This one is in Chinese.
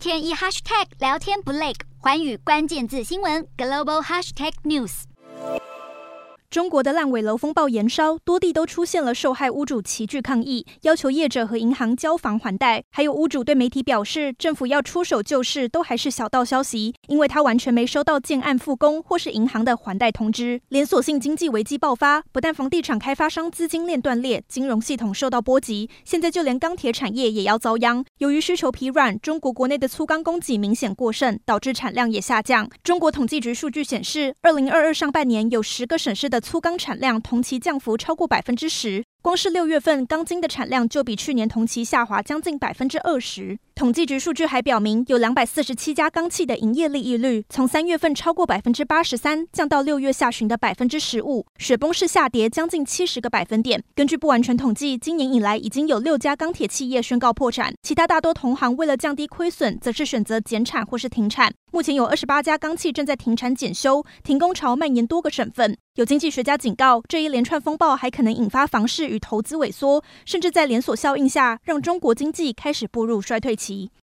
天一 hashtag 聊天不累，寰宇关键字新闻 global hashtag news。中国的烂尾楼风暴延烧，多地都出现了受害屋主齐聚抗议，要求业者和银行交房还贷。还有屋主对媒体表示，政府要出手救市都还是小道消息，因为他完全没收到建案复工或是银行的还贷通知。连锁性经济危机爆发，不但房地产开发商资金链断裂，金融系统受到波及，现在就连钢铁产业也要遭殃。由于需求疲软，中国国内的粗钢供给明显过剩，导致产量也下降。中国统计局数据显示，二零二二上半年有十个省市的粗钢产量同期降幅超过百分之十。光是六月份钢筋的产量就比去年同期下滑将近百分之二十。统计局数据还表明，有两百四十七家钢企的营业利益率从三月份超过百分之八十三降到六月下旬的百分之十五，雪崩式下跌将近七十个百分点。根据不完全统计，今年以来已经有六家钢铁企业宣告破产，其他大多同行为了降低亏损，则是选择减产或是停产。目前有二十八家钢企正在停产检修，停工潮蔓延多个省份。有经济学家警告，这一连串风暴还可能引发房市与投资萎缩，甚至在连锁效应下，让中国经济开始步入衰退期。西。